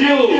271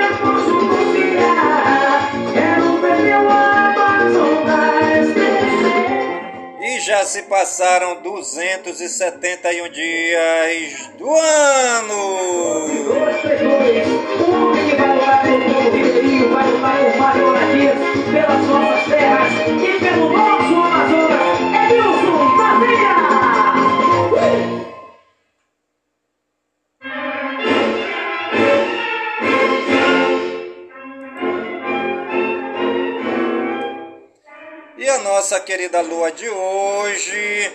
ribeirinho, vai lutar por mais moradias, pelas nossas terras e pelo nosso nossa querida lua de hoje.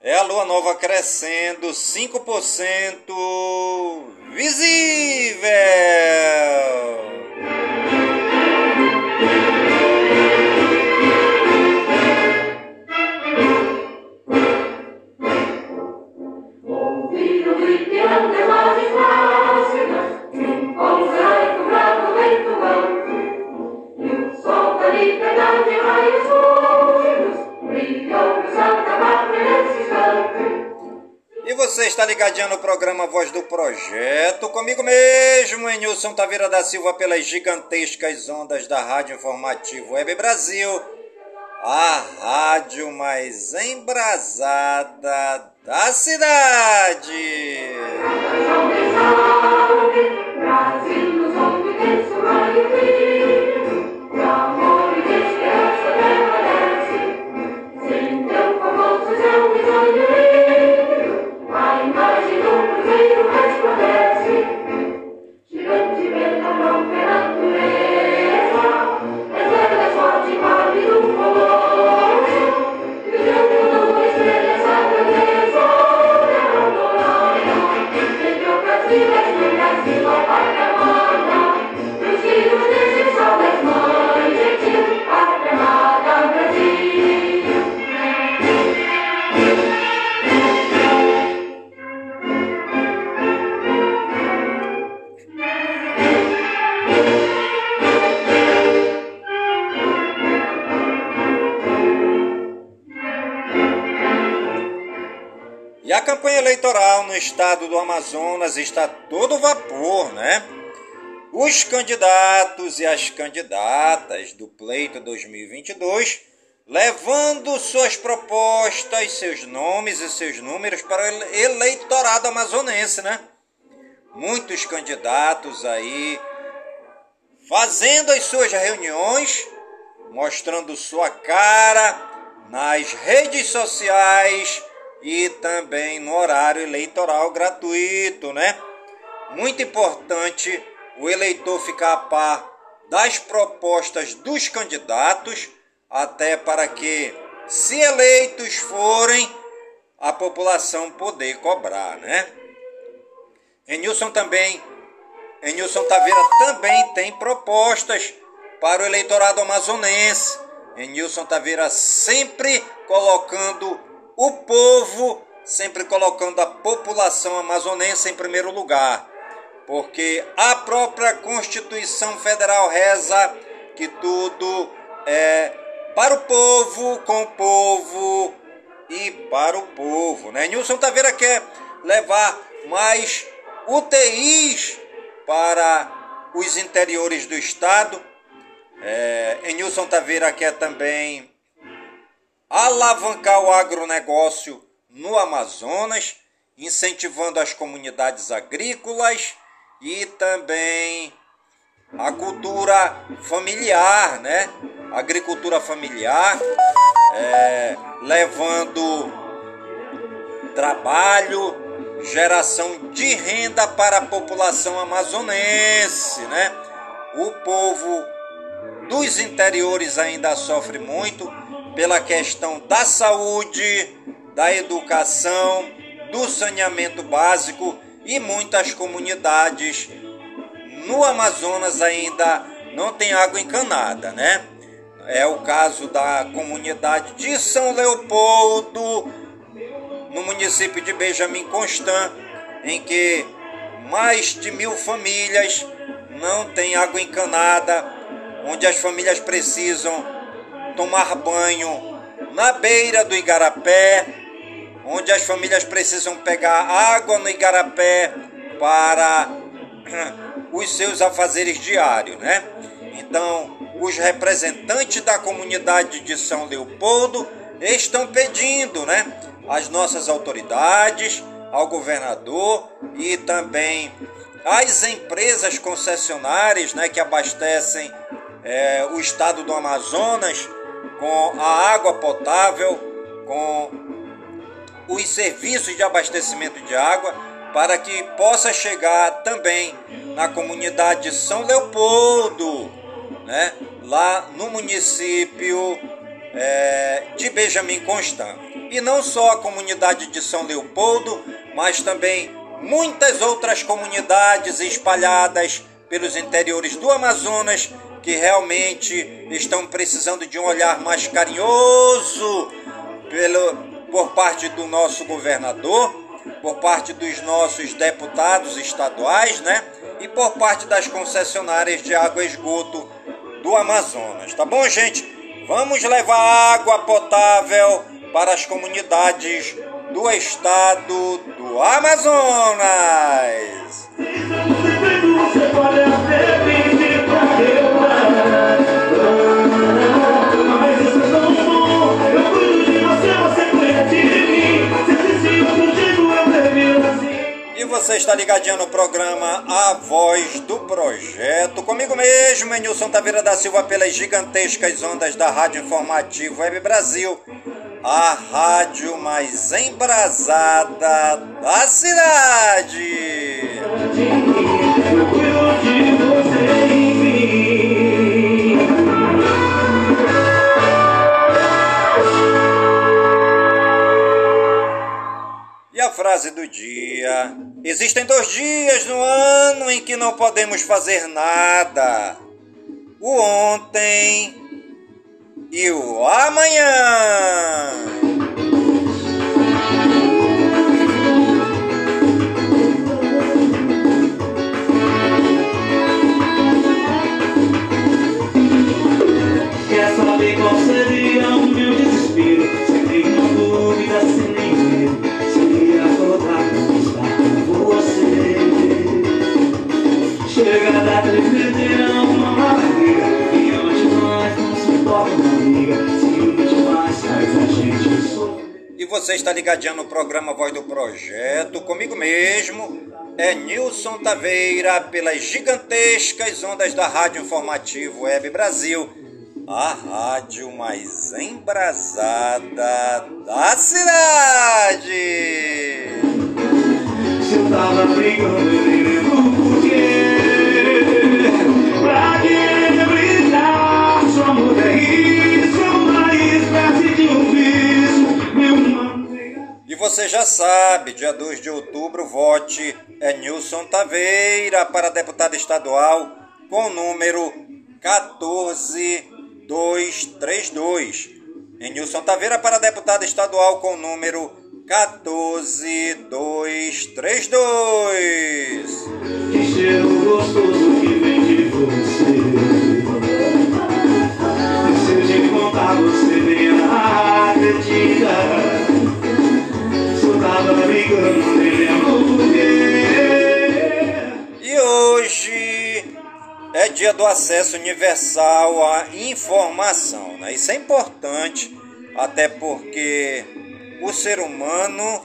É a lua nova crescendo 5% visível. Você está ligadinho no programa Voz do Projeto, comigo mesmo, em Nilson Taveira da Silva, pelas gigantescas ondas da Rádio Informativo Web Brasil, a rádio mais embrasada da cidade. resplandece, eleitoral no estado do Amazonas está todo vapor, né? Os candidatos e as candidatas do pleito 2022 levando suas propostas, seus nomes e seus números para o eleitorado amazonense, né? Muitos candidatos aí fazendo as suas reuniões, mostrando sua cara nas redes sociais e também no horário eleitoral gratuito, né? Muito importante o eleitor ficar a par das propostas dos candidatos, até para que, se eleitos forem, a população poder cobrar, né? Enilson também, Enilson Taveira também tem propostas para o eleitorado amazonense. Enilson Taveira sempre colocando o povo, sempre colocando a população amazonense em primeiro lugar porque a própria Constituição Federal reza que tudo é para o povo, com o povo e para o povo. Né? Nilson Taveira quer levar mais UTIs para os interiores do estado. É, Nilson Taveira quer também alavancar o agronegócio no Amazonas, incentivando as comunidades agrícolas e também a cultura familiar, né? Agricultura familiar, é, levando trabalho, geração de renda para a população amazonense, né? O povo dos interiores ainda sofre muito pela questão da saúde, da educação, do saneamento básico e muitas comunidades no Amazonas ainda não tem água encanada, né? É o caso da comunidade de São Leopoldo, no município de Benjamin Constant, em que mais de mil famílias não têm água encanada, onde as famílias precisam tomar banho na beira do Igarapé, onde as famílias precisam pegar água no igarapé para os seus afazeres diários, né? Então, os representantes da comunidade de São Leopoldo estão pedindo, né, às nossas autoridades, ao governador e também às empresas concessionárias, né, que abastecem é, o estado do Amazonas com a água potável, com os serviços de abastecimento de água para que possa chegar também na comunidade de São Leopoldo, né? lá no município é, de Benjamin Constant. E não só a comunidade de São Leopoldo, mas também muitas outras comunidades espalhadas pelos interiores do Amazonas que realmente estão precisando de um olhar mais carinhoso pelo, por parte do nosso governador, por parte dos nossos deputados estaduais, né? E por parte das concessionárias de água e esgoto do Amazonas. Tá bom, gente? Vamos levar água potável para as comunidades do estado do Amazonas. Você está ligadinho no programa A Voz do Projeto. Comigo mesmo, Enilson Taveira da Silva, pelas gigantescas ondas da Rádio Informativo Web Brasil, a rádio mais embrasada da cidade. Frase do dia. Existem dois dias no ano em que não podemos fazer nada: o ontem e o amanhã. Quer saber qual seria você está ligadinho no programa Voz do Projeto, comigo mesmo, é Nilson Taveira, pelas gigantescas ondas da Rádio Informativo Web Brasil, a rádio mais embrasada da cidade. Tava você já sabe, dia 2 de outubro, vote é Nilson Taveira para deputado estadual com o número 14232. Em Nilson Taveira para deputado estadual com o número 14232. Dia do acesso universal à informação. Né? Isso é importante, até porque o ser humano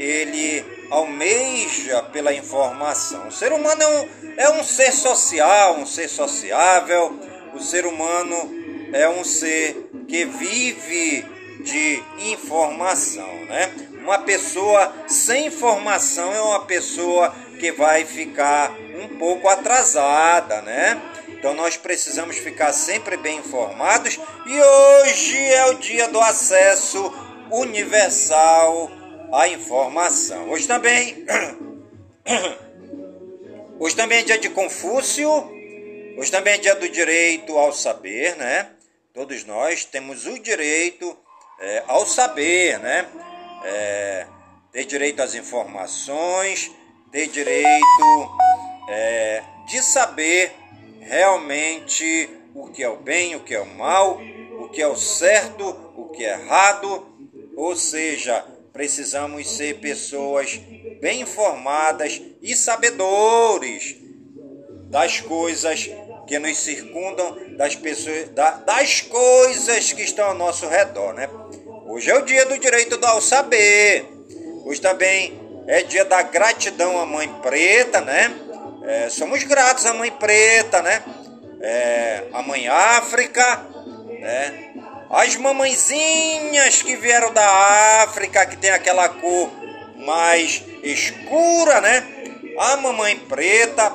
ele almeja pela informação. O ser humano é um, é um ser social, um ser sociável. O ser humano é um ser que vive de informação, né? Uma pessoa sem informação é uma pessoa que vai ficar um pouco atrasada, né? Então nós precisamos ficar sempre bem informados e hoje é o dia do acesso universal à informação. Hoje também Hoje também é dia de Confúcio, hoje também é dia do direito ao saber, né? Todos nós temos o direito é, ao saber, né? É, ter direito às informações, ter direito é, de saber realmente o que é o bem, o que é o mal, o que é o certo, o que é errado. Ou seja, precisamos ser pessoas bem informadas e sabedores das coisas que nos circundam, das pessoas, da- das coisas que estão ao nosso redor, né? Hoje é o dia do direito ao saber. Hoje também é dia da gratidão à Mãe Preta, né? É, somos gratos à Mãe Preta, né? É, a Mãe África, né? As mamãezinhas que vieram da África, que tem aquela cor mais escura, né? A Mamãe Preta,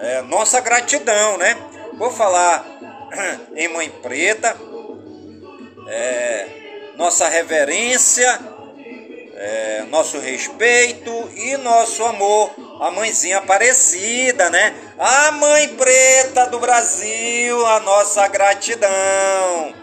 é, nossa gratidão, né? Vou falar em Mãe Preta, é, nossa reverência, é, nosso respeito e nosso amor à mãezinha Aparecida, né? A Mãe Preta do Brasil, a nossa gratidão.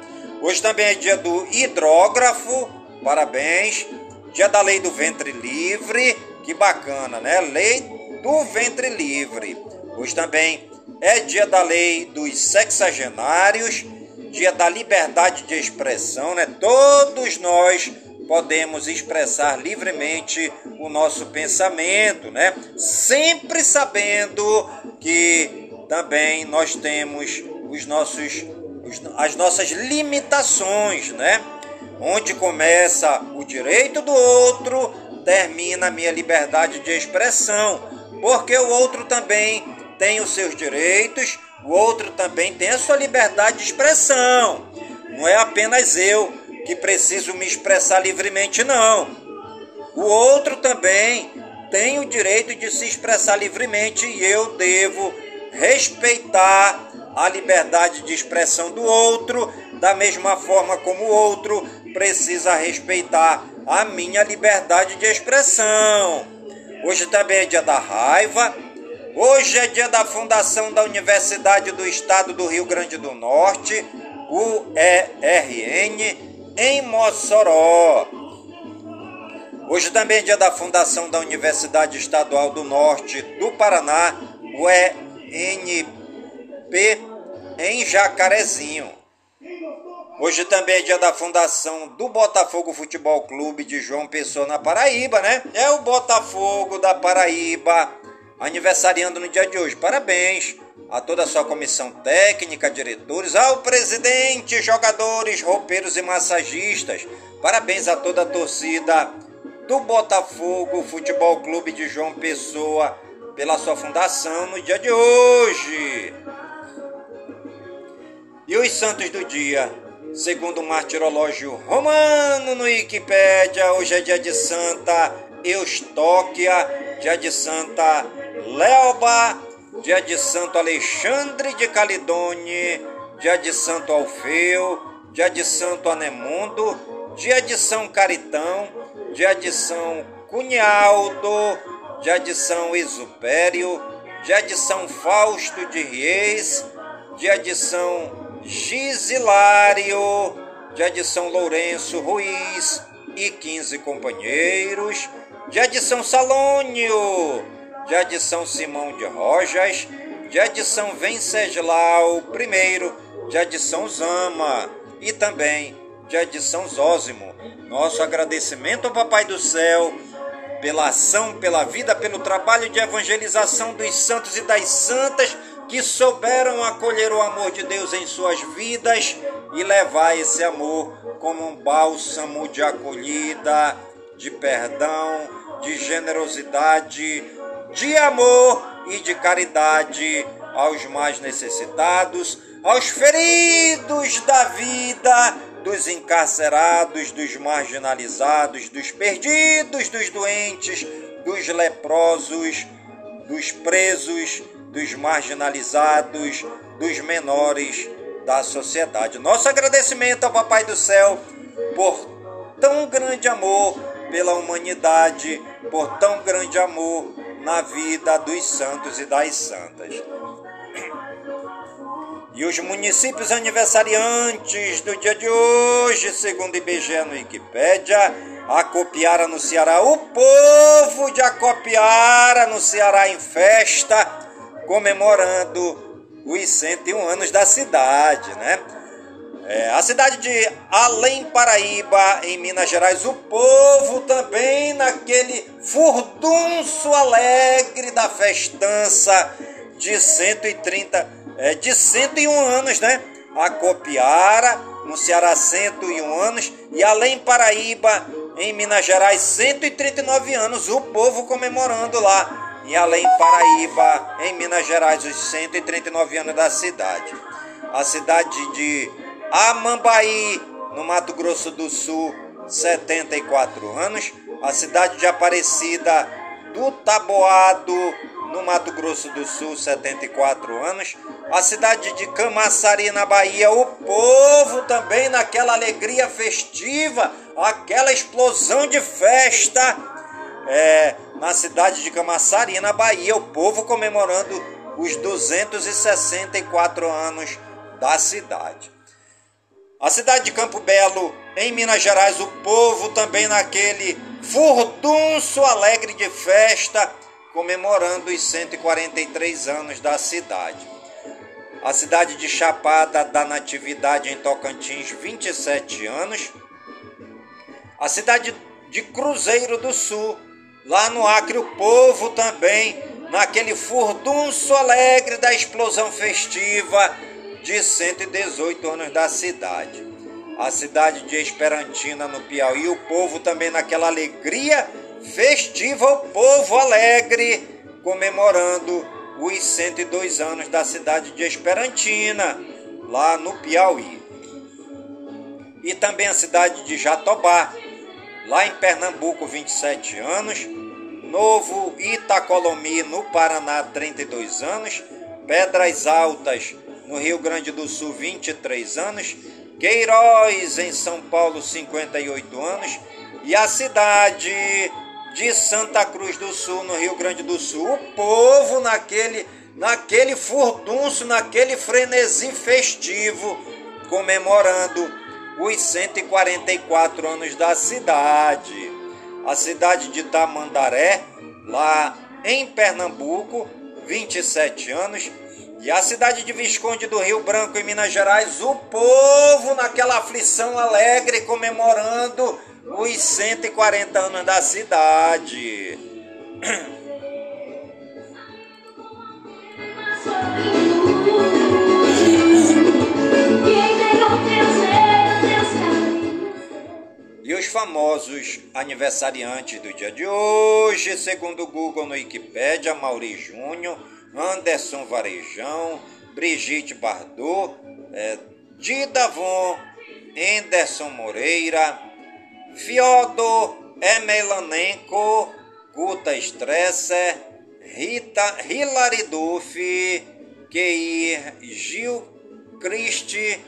Hoje também é dia do hidrógrafo, parabéns. Dia da lei do ventre livre, que bacana, né? Lei do ventre livre. Hoje também é dia da lei dos sexagenários, dia da liberdade de expressão, né? Todos nós podemos expressar livremente o nosso pensamento, né? Sempre sabendo que também nós temos os nossos os- as nossas limitações, né? Onde começa o direito do outro, termina a minha liberdade de expressão, porque o outro também tem os seus direitos, o outro também tem a sua liberdade de expressão. Não é apenas eu que preciso me expressar livremente, não. O outro também tem o direito de se expressar livremente e eu devo respeitar a liberdade de expressão do outro, da mesma forma como o outro precisa respeitar a minha liberdade de expressão. Hoje também é dia da raiva. Hoje é dia da fundação da Universidade do Estado do Rio Grande do Norte, UERN, em Mossoró. Hoje também é dia da fundação da Universidade Estadual do Norte do Paraná, UENP, em Jacarezinho. Hoje também é dia da fundação do Botafogo Futebol Clube de João Pessoa na Paraíba, né? É o Botafogo da Paraíba aniversariando no dia de hoje. Parabéns a toda a sua comissão técnica, diretores, ao presidente, jogadores, roupeiros e massagistas. Parabéns a toda a torcida do Botafogo Futebol Clube de João Pessoa pela sua fundação no dia de hoje. E os santos do dia, segundo o martirológio romano no Wikipédia, hoje é dia de Santa Eustóquia, dia de Santa Leoba, dia de Santo Alexandre de Calidone, dia de Santo Alfeu, dia de Santo Anemundo, dia de São Caritão, dia de São Cunhaldo, dia de São Exupério, dia de São Fausto de Riez, dia de São Gisilário, dia de São Lourenço Ruiz e 15 companheiros, dia de São Salônio, dia de São Simão de Rojas, dia de São Venceslau I, dia de São Zama e também dia de São Zósimo. Nosso agradecimento ao Papai do Céu pela ação, pela vida, pelo trabalho de evangelização dos santos e das santas que souberam acolher o amor de Deus em suas vidas e levar esse amor como um bálsamo de acolhida, de perdão, de generosidade, de amor e de caridade aos mais necessitados, aos feridos da vida, dos encarcerados, dos marginalizados, dos perdidos, dos doentes, dos leprosos, dos presos, dos marginalizados, dos menores da sociedade. Nosso agradecimento ao Papai do Céu por tão grande amor pela humanidade, por tão grande amor na vida dos santos e das santas. E os municípios aniversariantes do dia de hoje, segundo IBGE no Wikipédia, Acopiara no Ceará, o povo de Acopiara no Ceará em festa, comemorando os 101 anos da cidade, né? É, a cidade de Além Paraíba, em Minas Gerais, o povo também naquele furdunço alegre da festança de 130, é, de 101 anos, né? A Copiara, no Ceará, 101 anos, e Além Paraíba, em Minas Gerais, 139 anos, o povo comemorando lá e Além Paraíba, em Minas Gerais, os 139 anos da cidade. A cidade de Amambaí, no Mato Grosso do Sul, 74 anos. A cidade de Aparecida do Taboado, no Mato Grosso do Sul, 74 anos. A cidade de Camaçari, na Bahia, o povo também naquela alegria festiva, aquela explosão de festa. É, na cidade de Camaçari, na Bahia, o povo comemorando os 264 anos da cidade. A cidade de Campo Belo, em Minas Gerais, o povo também naquele furdunço alegre de festa, comemorando os 143 anos da cidade. A cidade de Chapada da Natividade, em Tocantins, 27 anos. A cidade de Cruzeiro do Sul, Lá no Acre, o povo também, naquele furdunço alegre da explosão festiva de 118 anos da cidade. A cidade de Esperantina, no Piauí, o povo também naquela alegria festiva, o povo alegre, comemorando os 102 anos da cidade de Esperantina, lá no Piauí. E também a cidade de Jatobá, lá em Pernambuco, 27 anos. Novo Itacolomi, no Paraná, 32 anos. Pedras Altas, no Rio Grande do Sul, 23 anos. Queiroz, em São Paulo, 58 anos. E a cidade de Santa Cruz do Sul, no Rio Grande do Sul. O povo naquele, naquele furdunço, naquele frenesi festivo, comemorando os 144 anos da cidade. A cidade de Tamandaré, lá em Pernambuco, 27 anos. E a cidade de Visconde do Rio Branco, em Minas Gerais, o povo naquela aflição alegre comemorando os 140 anos da cidade. E os famosos aniversariantes do dia de hoje, segundo o Google no Wikipedia, Mauri Júnior Anderson Varejão, Brigitte Bardot, é, Didavon, Anderson Moreira, Fiodor Emelanenko, Guta Stresser, Rita Hilary Duff, Keir Gil Christi,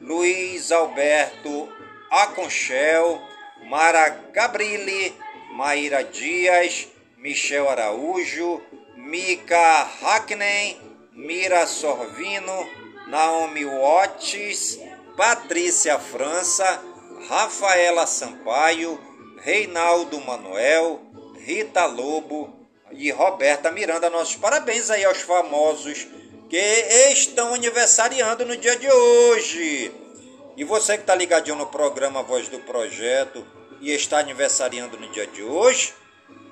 Luiz Alberto Aconchel, Mara Gabrilli, Maíra Dias, Michel Araújo, Mika Hackney, Mira Sorvino, Naomi Watts, Patrícia França, Rafaela Sampaio, Reinaldo Manuel, Rita Lobo e Roberta Miranda. Nossos parabéns aí aos famosos que estão aniversariando no dia de hoje. E você que está ligadinho no programa Voz do Projeto e está aniversariando no dia de hoje,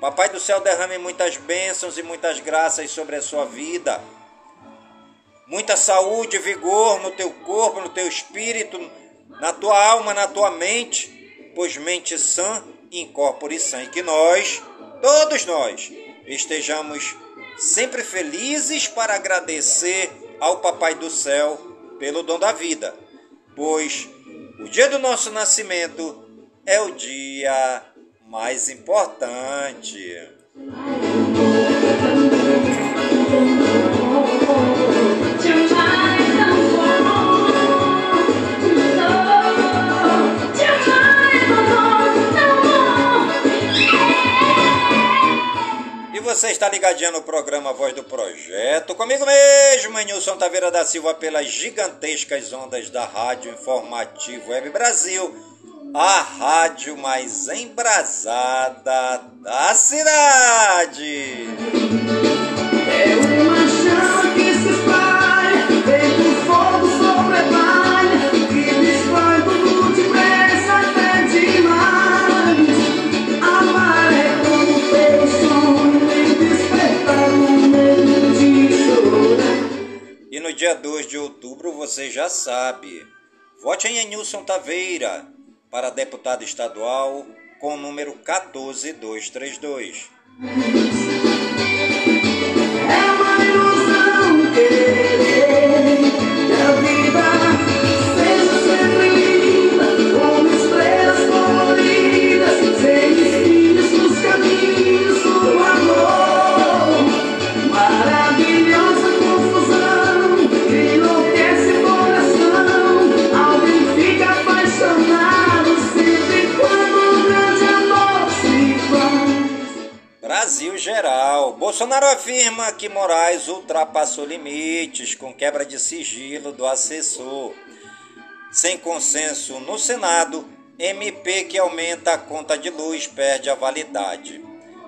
Papai do Céu derrame muitas bênçãos e muitas graças sobre a sua vida. Muita saúde e vigor no teu corpo, no teu espírito, na tua alma, na tua mente, pois mente sã incorpore sã. E que nós, todos nós, estejamos sempre felizes para agradecer ao Papai do Céu pelo dom da vida, pois o dia do nosso nascimento é o dia mais importante. você está ligadinho no programa Voz do Projeto, comigo mesmo, Nilson Taveira da Silva, pelas gigantescas ondas da Rádio Informativo Web Brasil, a rádio mais embrasada da cidade. É uma chama que se espalha, feito fogo sobre a palha, que destrói tudo depressa até demais. Amar é como ter o sonho e despertar o medo de chorar. E no dia 2 de outubro você já sabe. Vote em Nilson Taveira para deputado estadual com o número 14232. É uma ilusão Bolsonaro afirma que Moraes ultrapassou limites com quebra de sigilo do assessor. Sem consenso no Senado, MP que aumenta a conta de luz perde a validade.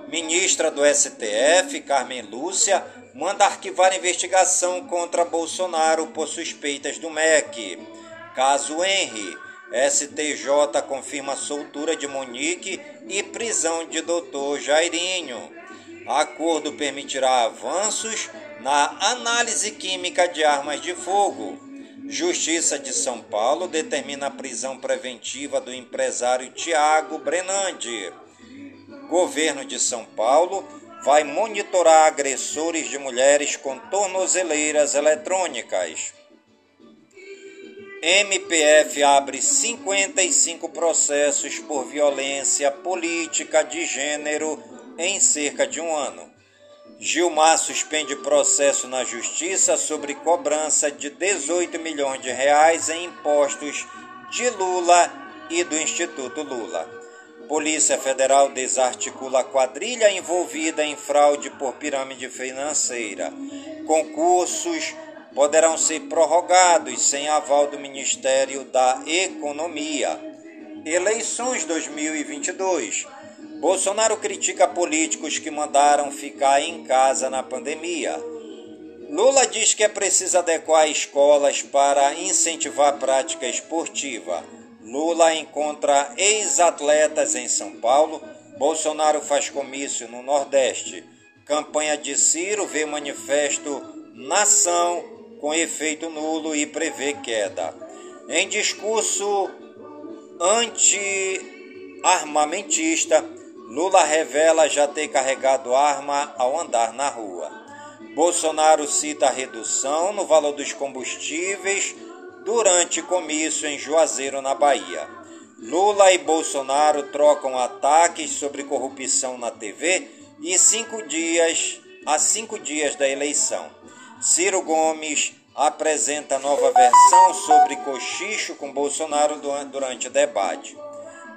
Ministra do STF, Carmen Lúcia, manda arquivar investigação contra Bolsonaro por suspeitas do MEC. Caso Henry, STJ confirma soltura de Monique e prisão de Dr. Jairinho. Acordo permitirá avanços na análise química de armas de fogo. Justiça de São Paulo determina a prisão preventiva do empresário Tiago Brenandi. Governo de São Paulo vai monitorar agressores de mulheres com tornozeleiras eletrônicas. MPF abre 55 processos por violência política de gênero em cerca de um ano. Gilmar suspende processo na justiça sobre cobrança de 18 milhões de reais em impostos de Lula e do Instituto Lula. Polícia Federal desarticula quadrilha envolvida em fraude por pirâmide financeira. Concursos poderão ser prorrogados sem aval do Ministério da Economia. Eleições 2022. Bolsonaro critica políticos que mandaram ficar em casa na pandemia. Lula diz que é preciso adequar escolas para incentivar a prática esportiva. Lula encontra ex-atletas em São Paulo. Bolsonaro faz comício no Nordeste. Campanha de Ciro vê manifesto Nação com efeito nulo e prevê queda. Em discurso armamentista, Lula revela já ter carregado arma ao andar na rua. Bolsonaro cita a redução no valor dos combustíveis durante comício em Juazeiro, na Bahia. Lula e Bolsonaro trocam ataques sobre corrupção na TV e cinco dias a cinco dias da eleição. Ciro Gomes apresenta nova versão sobre cochicho com Bolsonaro durante o debate.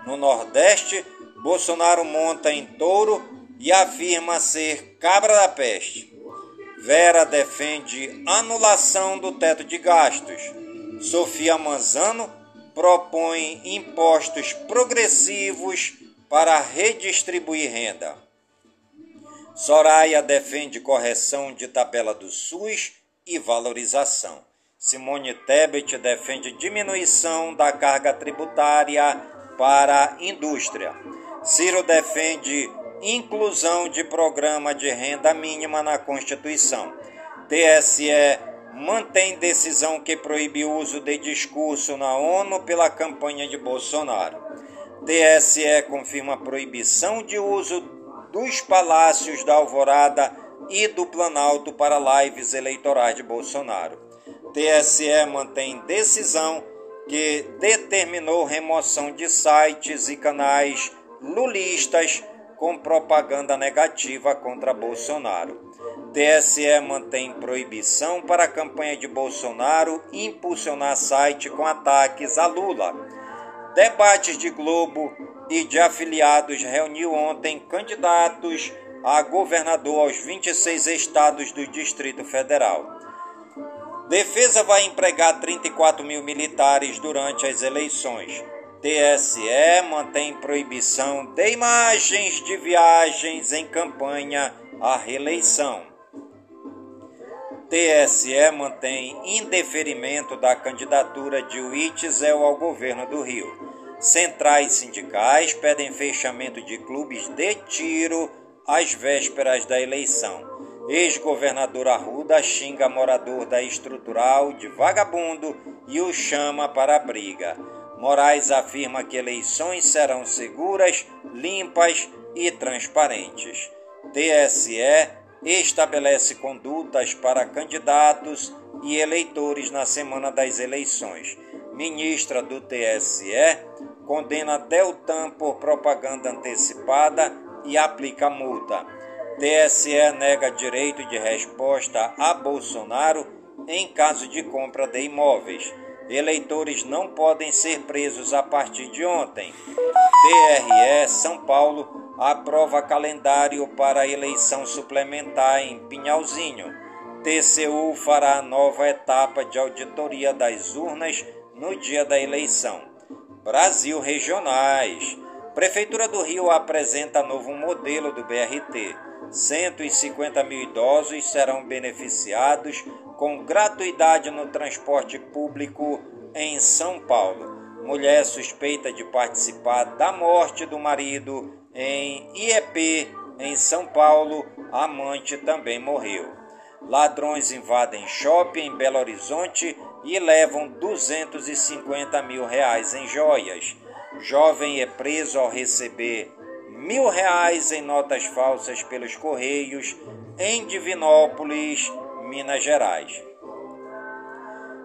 No Nordeste, Bolsonaro monta em touro e afirma ser cabra da peste. Vera defende anulação do teto de gastos. Sofia Manzano propõe impostos progressivos para redistribuir renda. Soraya defende correção de tabela do SUS e valorização. Simone Tebet defende diminuição da carga tributária para a indústria. Ciro defende inclusão de programa de renda mínima na Constituição. TSE mantém decisão que proíbe o uso de discurso na ONU pela campanha de Bolsonaro. TSE confirma proibição de uso dos palácios da Alvorada e do Planalto para lives eleitorais de Bolsonaro. TSE mantém decisão que determinou remoção de sites e canais lulistas com propaganda negativa contra Bolsonaro. TSE mantém proibição para a campanha de Bolsonaro impulsionar site com ataques a Lula. Debates de Globo e de afiliados reuniu ontem candidatos a governador aos 26 estados do Distrito Federal. Defesa vai empregar 34 mil militares durante as eleições. TSE mantém proibição de imagens de viagens em campanha à reeleição. TSE mantém indeferimento da candidatura de Witzel ao governo do Rio. Centrais sindicais pedem fechamento de clubes de tiro às vésperas da eleição. Ex-governador Arruda xinga morador da estrutural de vagabundo e o chama para a briga. Moraes afirma que eleições serão seguras, limpas e transparentes. TSE estabelece condutas para candidatos e eleitores na semana das eleições. Ministra do TSE condena Deltan por propaganda antecipada e aplica multa. TSE nega direito de resposta a Bolsonaro em caso de compra de imóveis. Eleitores não podem ser presos a partir de ontem. TRE São Paulo aprova calendário para eleição suplementar em Pinhalzinho. TCU fará nova etapa de auditoria das urnas no dia da eleição. Brasil Regionais. Prefeitura do Rio apresenta novo modelo do BRT. 150 mil idosos serão beneficiados com gratuidade no transporte público em São Paulo. Mulher suspeita de participar da morte do marido em IEP, em São Paulo, amante também morreu. Ladrões invadem shopping em Belo Horizonte e levam 250 mil reais em joias. Jovem é preso ao receber mil reais em notas falsas pelos Correios em Divinópolis, Minas Gerais.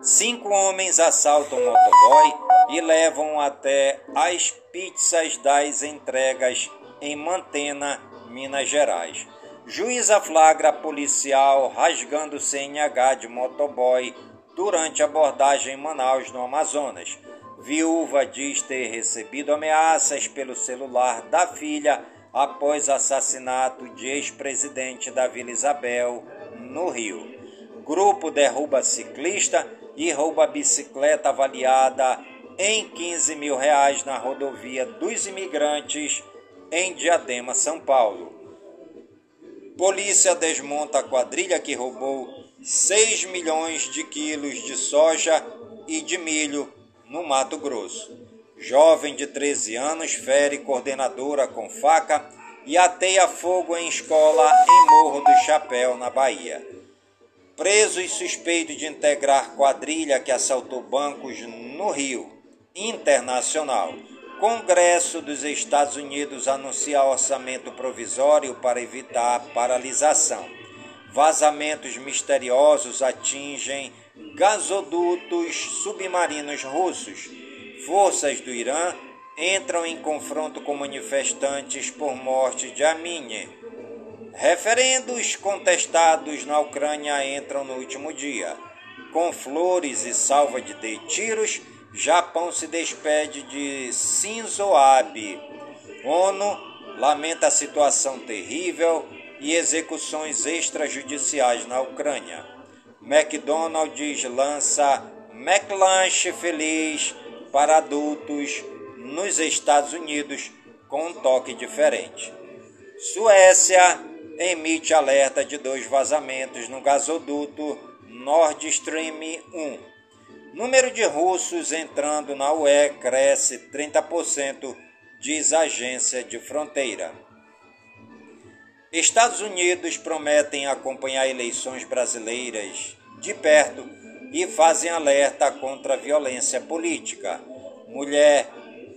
Cinco homens assaltam motoboy e levam até as pizzas das entregas em Mantena, Minas Gerais. Juiz flagra policial rasgando CNH de motoboy durante abordagem em Manaus, no Amazonas. Viúva diz ter recebido ameaças pelo celular da filha após assassinato de ex-presidente da Vila Isabel, no Rio. Grupo derruba ciclista e rouba bicicleta avaliada em 15 mil reais na rodovia dos imigrantes em Diadema, São Paulo. Polícia desmonta a quadrilha que roubou 6 milhões de quilos de soja e de milho no Mato Grosso. Jovem de 13 anos fere coordenadora com faca e ateia fogo em escola em Morro do Chapéu, na Bahia. Preso e suspeito de integrar quadrilha que assaltou bancos no Rio Internacional. Congresso dos Estados Unidos anuncia orçamento provisório para evitar paralisação. Vazamentos misteriosos atingem gasodutos submarinos russos. Forças do Irã entram em confronto com manifestantes por morte de Amine. Referendos contestados na Ucrânia entram no último dia. Com flores e salva de tiros, Japão se despede de Shinzo Abe. ONU lamenta a situação terrível e execuções extrajudiciais na Ucrânia. McDonald's lança McLanche Feliz para adultos nos Estados Unidos com um toque diferente. Suécia emite alerta de dois vazamentos no gasoduto Nord Stream 1. Número de russos entrando na UE cresce 30%, diz a agência de fronteira. Estados Unidos prometem acompanhar eleições brasileiras de perto e fazem alerta contra a violência política. Mulher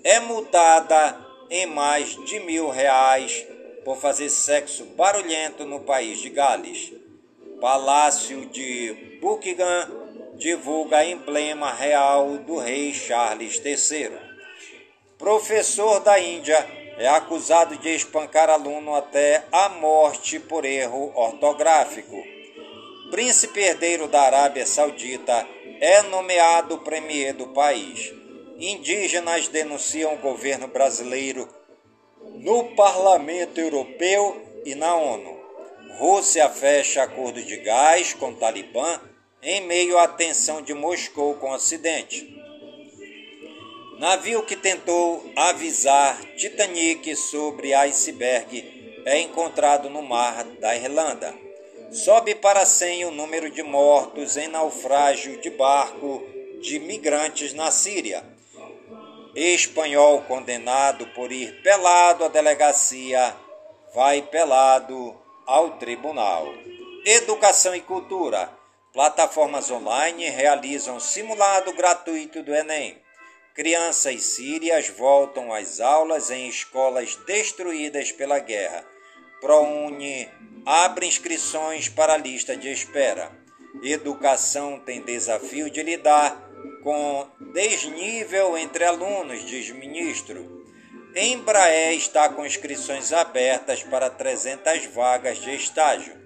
é multada em mais de mil reais por fazer sexo barulhento no país de Gales. Palácio de Buckingham divulga emblema real do rei Charles III. Professor da Índia é acusado de espancar aluno até a morte por erro ortográfico. Príncipe herdeiro da Arábia Saudita é nomeado premier do país. Indígenas denunciam o governo brasileiro no Parlamento Europeu e na ONU. Rússia fecha acordo de gás com Talibã em meio à tensão de Moscou com o Ocidente. Navio que tentou avisar Titanic sobre iceberg é encontrado no mar da Irlanda. Sobe para 100 o número de mortos em naufrágio de barco de migrantes na Síria espanhol condenado por ir pelado à delegacia vai pelado ao tribunal. Educação e cultura. Plataformas online realizam simulado gratuito do Enem. Crianças sírias voltam às aulas em escolas destruídas pela guerra. ProUni abre inscrições para a lista de espera. Educação tem desafio de lidar com desnível entre alunos, diz ministro. Embraer está com inscrições abertas para 300 vagas de estágio.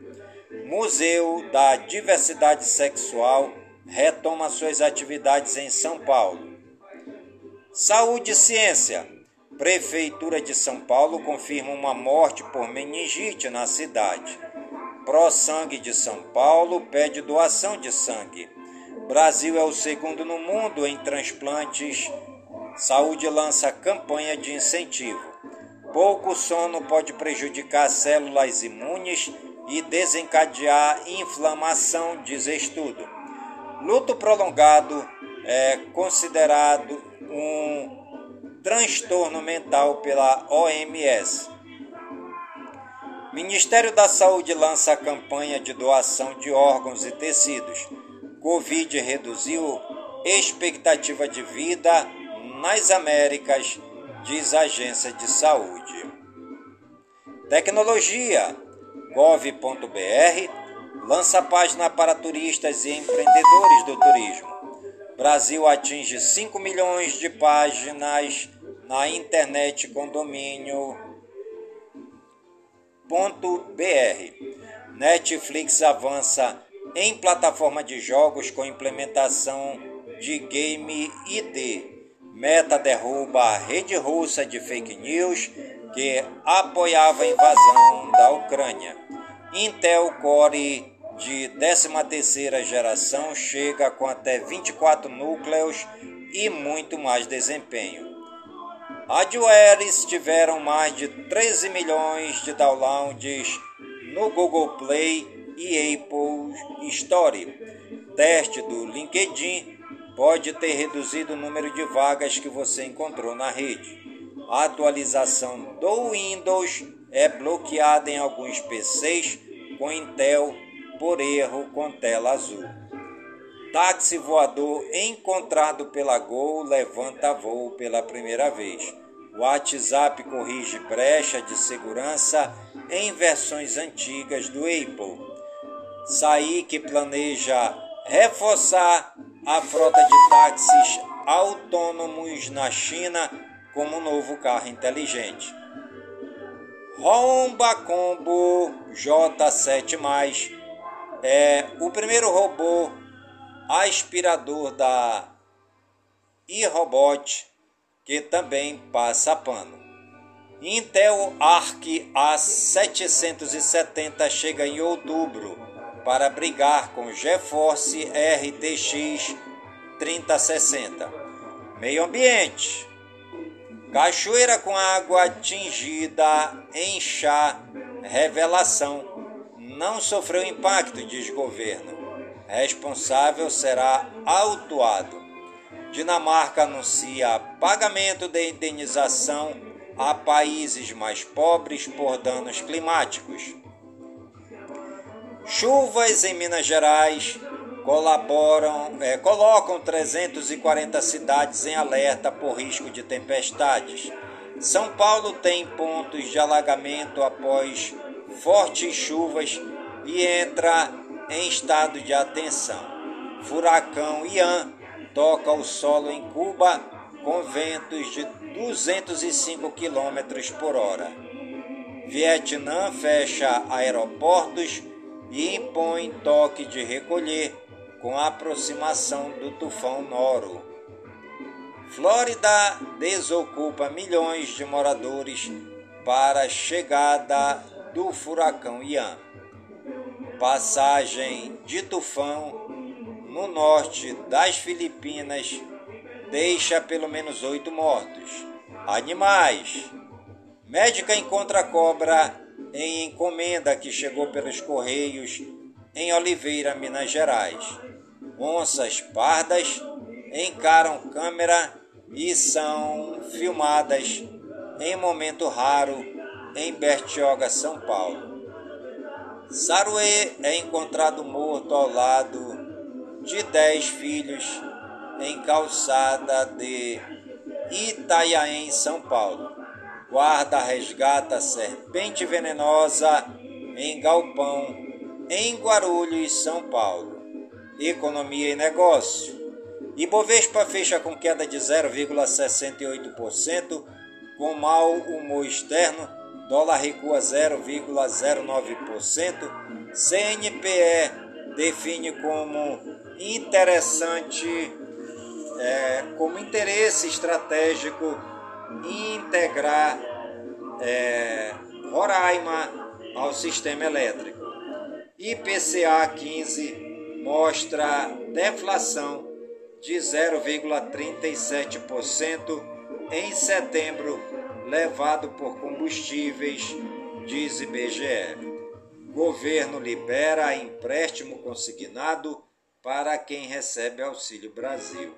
Museu da Diversidade Sexual retoma suas atividades em São Paulo. Saúde e Ciência. Prefeitura de São Paulo confirma uma morte por meningite na cidade. Pro Sangue de São Paulo pede doação de sangue. Brasil é o segundo no mundo em transplantes. Saúde lança campanha de incentivo. Pouco sono pode prejudicar células imunes e desencadear inflamação, diz estudo. Luto prolongado é considerado um transtorno mental pela OMS. Ministério da Saúde lança campanha de doação de órgãos e tecidos. Covid reduziu expectativa de vida nas Américas, diz a agência de saúde. Tecnologia. Gov.br lança página para turistas e empreendedores do turismo. Brasil atinge 5 milhões de páginas na internet com domínio .br. Netflix avança em plataforma de jogos com implementação de Game ID. Meta derruba a rede russa de fake news que apoiava a invasão da Ucrânia. Intel Core de 13ª geração chega com até 24 núcleos e muito mais desempenho. Adwares tiveram mais de 13 milhões de downloads no Google Play e Apple Store. Teste do LinkedIn pode ter reduzido o número de vagas que você encontrou na rede. A atualização do Windows é bloqueada em alguns PCs com Intel por erro com tela azul. Táxi voador encontrado pela Gol levanta voo pela primeira vez. WhatsApp corrige brecha de segurança em versões antigas do Apple. SAIC planeja reforçar a frota de táxis autônomos na China como novo carro inteligente. Romba Combo J7+, é o primeiro robô aspirador da iRobot que também passa pano. Intel Arc A770 chega em outubro para brigar com GeForce RTX 3060. Meio ambiente. Cachoeira com água tingida em chá. Revelação. Não sofreu impacto, diz governo. Responsável será autuado. Dinamarca anuncia pagamento de indenização a países mais pobres por danos climáticos. Chuvas em Minas Gerais colaboram, é, colocam 340 cidades em alerta por risco de tempestades. São Paulo tem pontos de alagamento após fortes chuvas e entra em estado de atenção. Furacão Ian toca o solo em Cuba com ventos de 205 km por hora. Vietnã fecha aeroportos e impõe toque de recolher com a aproximação do tufão Noro. Flórida desocupa milhões de moradores para a chegada do furacão Ian. Passagem de tufão no norte das Filipinas deixa pelo menos oito mortos. Animais. Médica encontra cobra em encomenda que chegou pelos Correios em Oliveira, Minas Gerais. Onças pardas encaram câmera e são filmadas em momento raro em Bertioga, São Paulo. Saruê é encontrado morto ao lado de dez filhos em calçada de Itaiaém, São Paulo. Guarda resgata serpente venenosa em galpão em Guarulhos, São Paulo. Economia e negócio. Ibovespa fecha com queda de 0,68%, com mau humor externo, dólar recua 0,09%, CNPE define como interessante, é, como interesse estratégico integrar é, Roraima ao sistema elétrico. IPCA 15 mostra deflação de 0,37% em setembro, levado por combustíveis, diz IBGE. Governo libera empréstimo consignado para quem recebe Auxílio Brasil.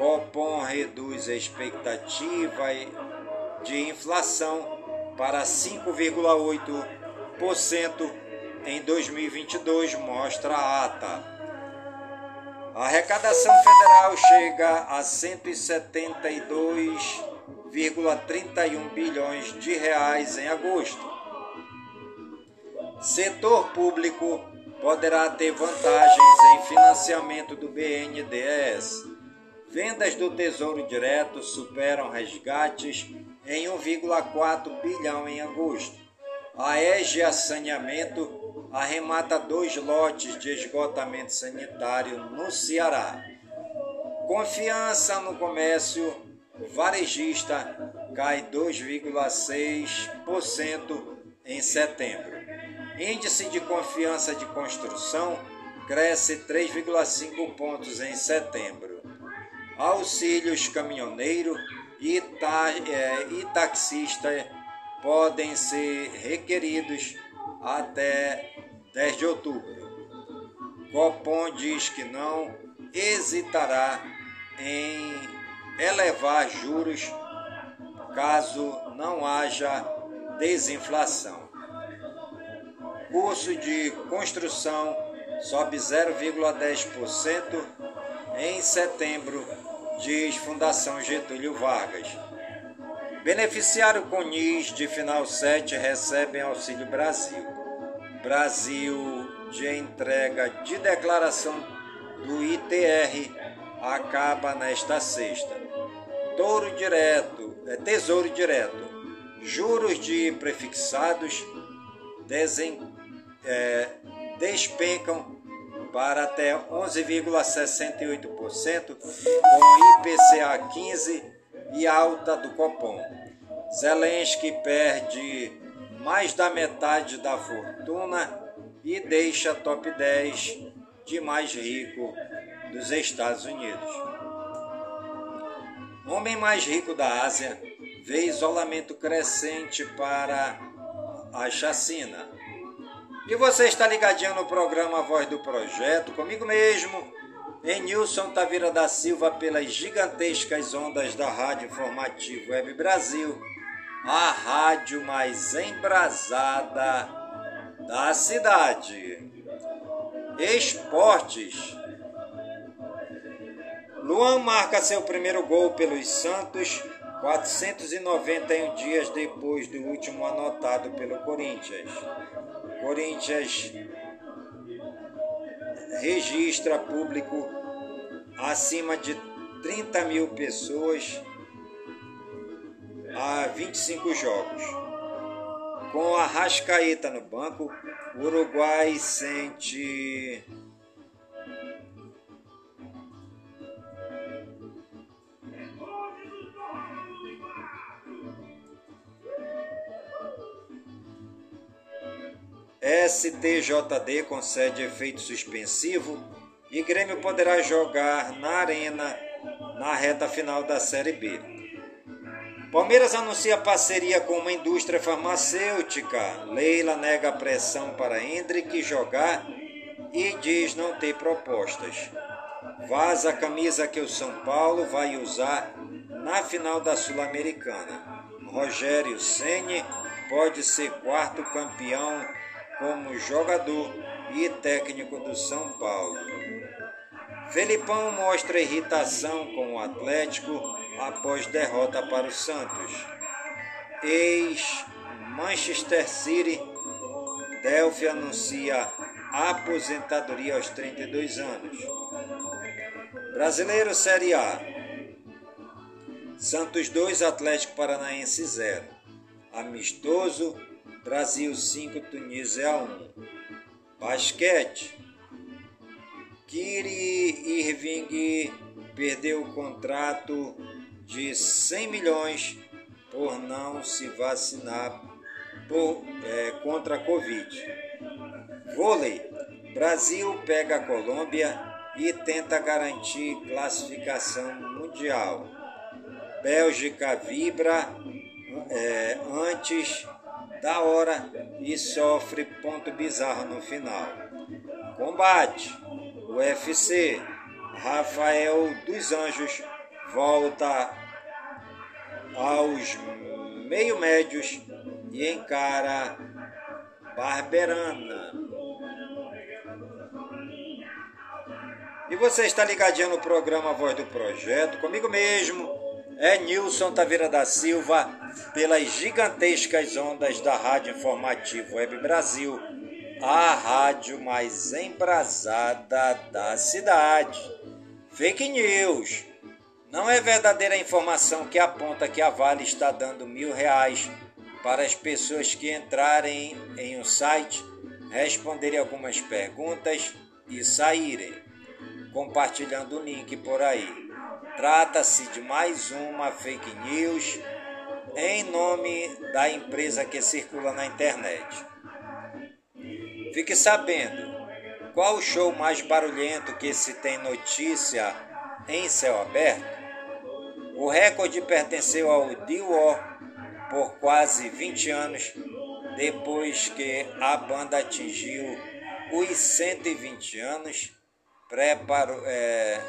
Copom reduz a expectativa de inflação para 5,8% em 2022, mostra a ata. A arrecadação federal chega a 172,31 bilhões de reais em agosto. Setor público poderá ter vantagens em financiamento do BNDES. Vendas do Tesouro Direto superam resgates em 1,4 bilhão em agosto. A EGA Saneamento arremata dois lotes de esgotamento sanitário no Ceará. Confiança no comércio varejista cai 2,6% em setembro. Índice de confiança de construção cresce 3,5 pontos em setembro. Auxílios caminhoneiro e, ta, é, e taxista podem ser requeridos até 10 de outubro. Copom diz que não hesitará em elevar juros caso não haja desinflação. Curso de construção sobe 0,10% em setembro, diz Fundação Getúlio Vargas. Beneficiário com NIS de final 7 recebem Auxílio Brasil. Brasil de entrega de declaração do ITR acaba nesta sexta. Touro direto, é, tesouro direto, juros de prefixados desen, é, despencam para até 11,68%, com IPCA 15 e alta do Copom. Zelensky perde mais da metade da fortuna e deixa top 10 de mais rico dos Estados Unidos. Homem mais rico da Ásia vê isolamento crescente para a chacina. E você está ligadinho no programa Voz do Projeto, comigo mesmo, em Nilson Tavira da Silva, pelas gigantescas ondas da Rádio Informativo Web Brasil, a rádio mais embrasada da cidade. Esportes. Luan marca seu primeiro gol pelos Santos 491 dias depois do último anotado pelo Corinthians. Corinthians registra público acima de 30 mil pessoas a 25 jogos. Com a Rascaeta no banco, o Uruguai sente STJD concede efeito suspensivo e Grêmio poderá jogar na Arena na reta final da Série B. Palmeiras anuncia parceria com uma indústria farmacêutica. Leila nega pressão para Hendrick jogar e diz não ter propostas. Vaza a camisa que o São Paulo vai usar na final da Sul-Americana. Rogério Ceni pode ser quarto campeão como jogador e técnico do São Paulo. Felipão mostra irritação com o Atlético após derrota para o Santos. Ex-Manchester City, Delphi anuncia aposentadoria aos 32 anos. Brasileiro Série A. Santos 2, Atlético Paranaense 0. Amistoso Brasil 5, Tunísia 1. Basquete. Kiri Irving perdeu o contrato de 100 milhões por não se vacinar por, é, contra a Covid. Vôlei. Brasil pega a Colômbia e tenta garantir classificação mundial. Bélgica vibra é, antes da hora e sofre ponto bizarro no final. Combate: UFC. Rafael dos Anjos volta aos meio médios e encara Barberana. E você está ligadinho no programa Voz do Projeto, comigo mesmo, é Nilson Taveira da Silva, pelas gigantescas ondas da Rádio Informativo Web Brasil, a rádio mais embrasada da cidade. Fake News. Não é verdadeira informação que aponta que a Vale está dando mil reais para as pessoas que entrarem em um site, responderem algumas perguntas e saírem, compartilhando o link por aí. Trata-se de mais uma fake news em nome da empresa que circula na internet. Fique sabendo qual o show mais barulhento que se tem notícia em céu aberto. O recorde pertenceu ao Dior por quase 20 anos depois que a banda atingiu os 120 anos. Preparo, é,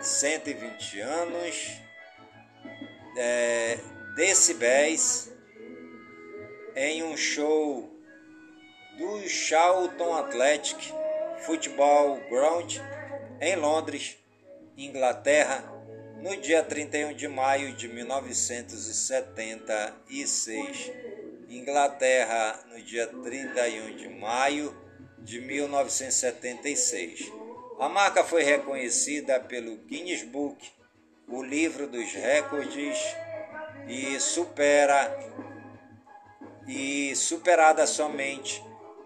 120 anos, é, decibéis, em um show do Charlton Athletic Football Ground em Londres, Inglaterra, no dia 31 de maio de 1976. Inglaterra, no dia 31 de maio de 1976. A marca foi reconhecida pelo Guinness Book, o livro dos recordes, e supera e superada somente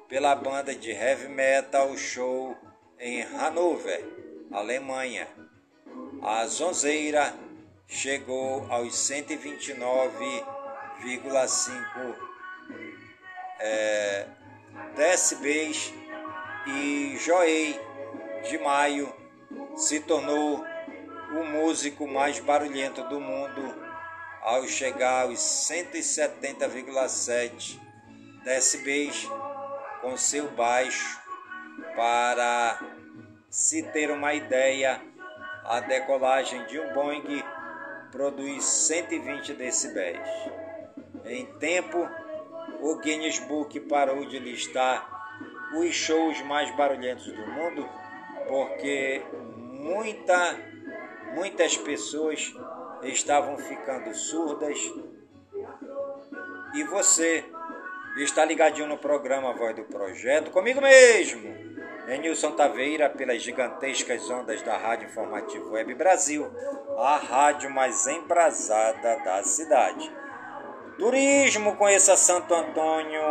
pela banda de heavy metal Show em Hannover, Alemanha. A Zonzeira chegou aos 129,5 é, decibéis e Joey de Maio se tornou o músico mais barulhento do mundo ao chegar aos 170,7 decibéis com seu baixo. Para se ter uma ideia, a decolagem de um Boeing produz 120 decibéis. Em tempo, o Guinness Book parou de listar os shows mais barulhentos do mundo porque muita, muitas pessoas estavam ficando surdas e você está ligadinho no programa Voz do Projeto comigo mesmo, Enilson Taveira, pelas gigantescas ondas da Rádio Informativo Web Brasil, a rádio mais embrasada da cidade. Turismo, conheça Santo Antônio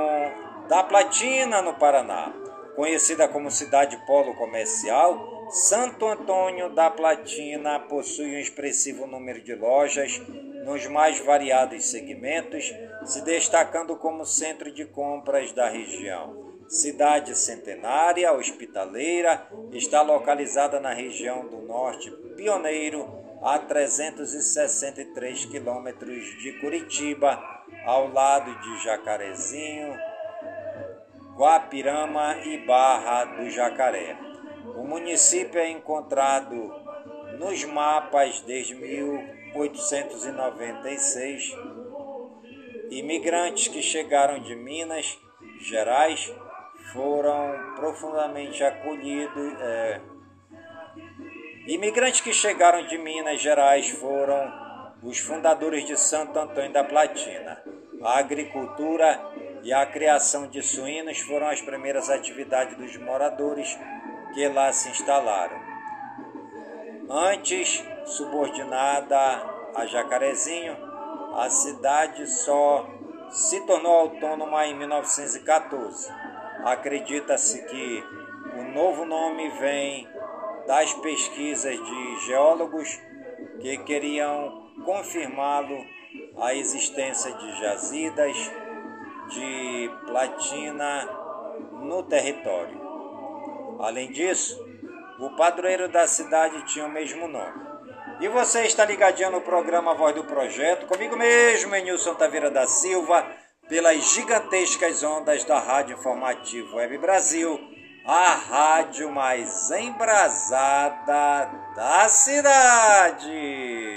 da Platina, no Paraná. Conhecida como cidade polo comercial, Santo Antônio da Platina possui um expressivo número de lojas nos mais variados segmentos, se destacando como centro de compras da região. Cidade centenária, hospitaleira, está localizada na região do norte pioneiro, a 363 quilômetros de Curitiba, ao lado de Jacarezinho, Guapirama e Barra do Jacaré. O município é encontrado nos mapas desde 1896. Imigrantes que chegaram de Minas Gerais foram profundamente acolhidos. É, imigrantes que chegaram de Minas Gerais foram os fundadores de Santo Antônio da Platina. A agricultura e a criação de suínos foram as primeiras atividades dos moradores que lá se instalaram. Antes subordinada a Jacarezinho, a cidade só se tornou autônoma em 1914. Acredita-se que o novo nome vem das pesquisas de geólogos que queriam confirmá-lo a existência de jazidas de platina no território. Além disso, o padroeiro da cidade tinha o mesmo nome. E você está ligadinho no programa Voz do Projeto, comigo mesmo, Enilson Taveira da Silva, pelas gigantescas ondas da Rádio Informativo Web Brasil, a rádio mais embrasada da cidade.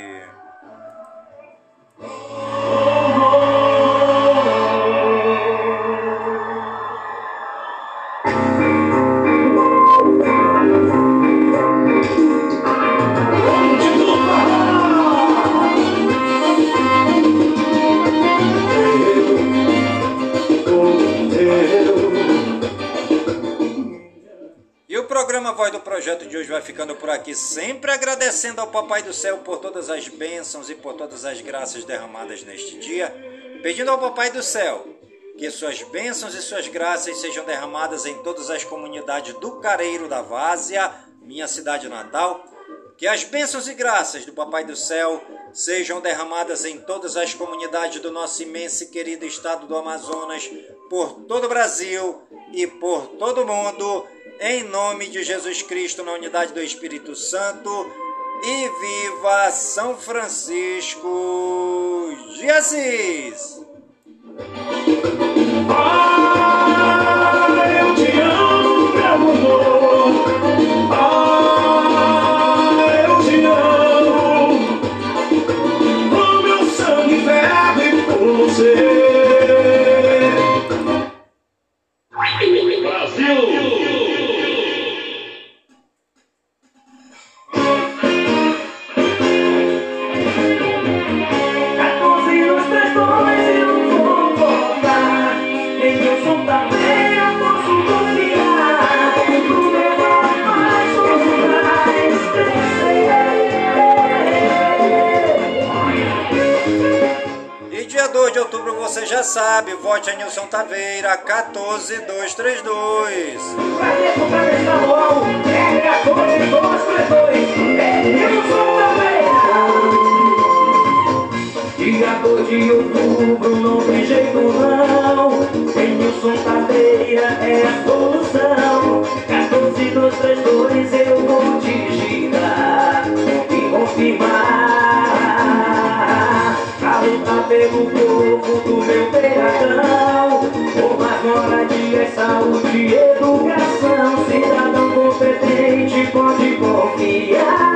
Voz do Projeto de hoje vai ficando por aqui, sempre agradecendo ao Papai do Céu por todas as bênçãos e por todas as graças derramadas neste dia, pedindo ao Papai do Céu que suas bênçãos e suas graças sejam derramadas em todas as comunidades do Careiro da Várzea, minha cidade natal, que as bênçãos e graças do Papai do Céu sejam derramadas em todas as comunidades do nosso imenso e querido estado do Amazonas, por todo o Brasil e por todo o mundo em nome de Jesus Cristo, na unidade do Espírito Santo. E viva São Francisco de Assis! sabe, vote a Nilson Taveira 14232. 2 de outubro não tem jeito não. Nilson Taveira é a solução. 14232 pelo povo do meu peradão Forma agora de saúde e educação Cidadão competente pode confiar.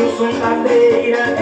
um Tabeira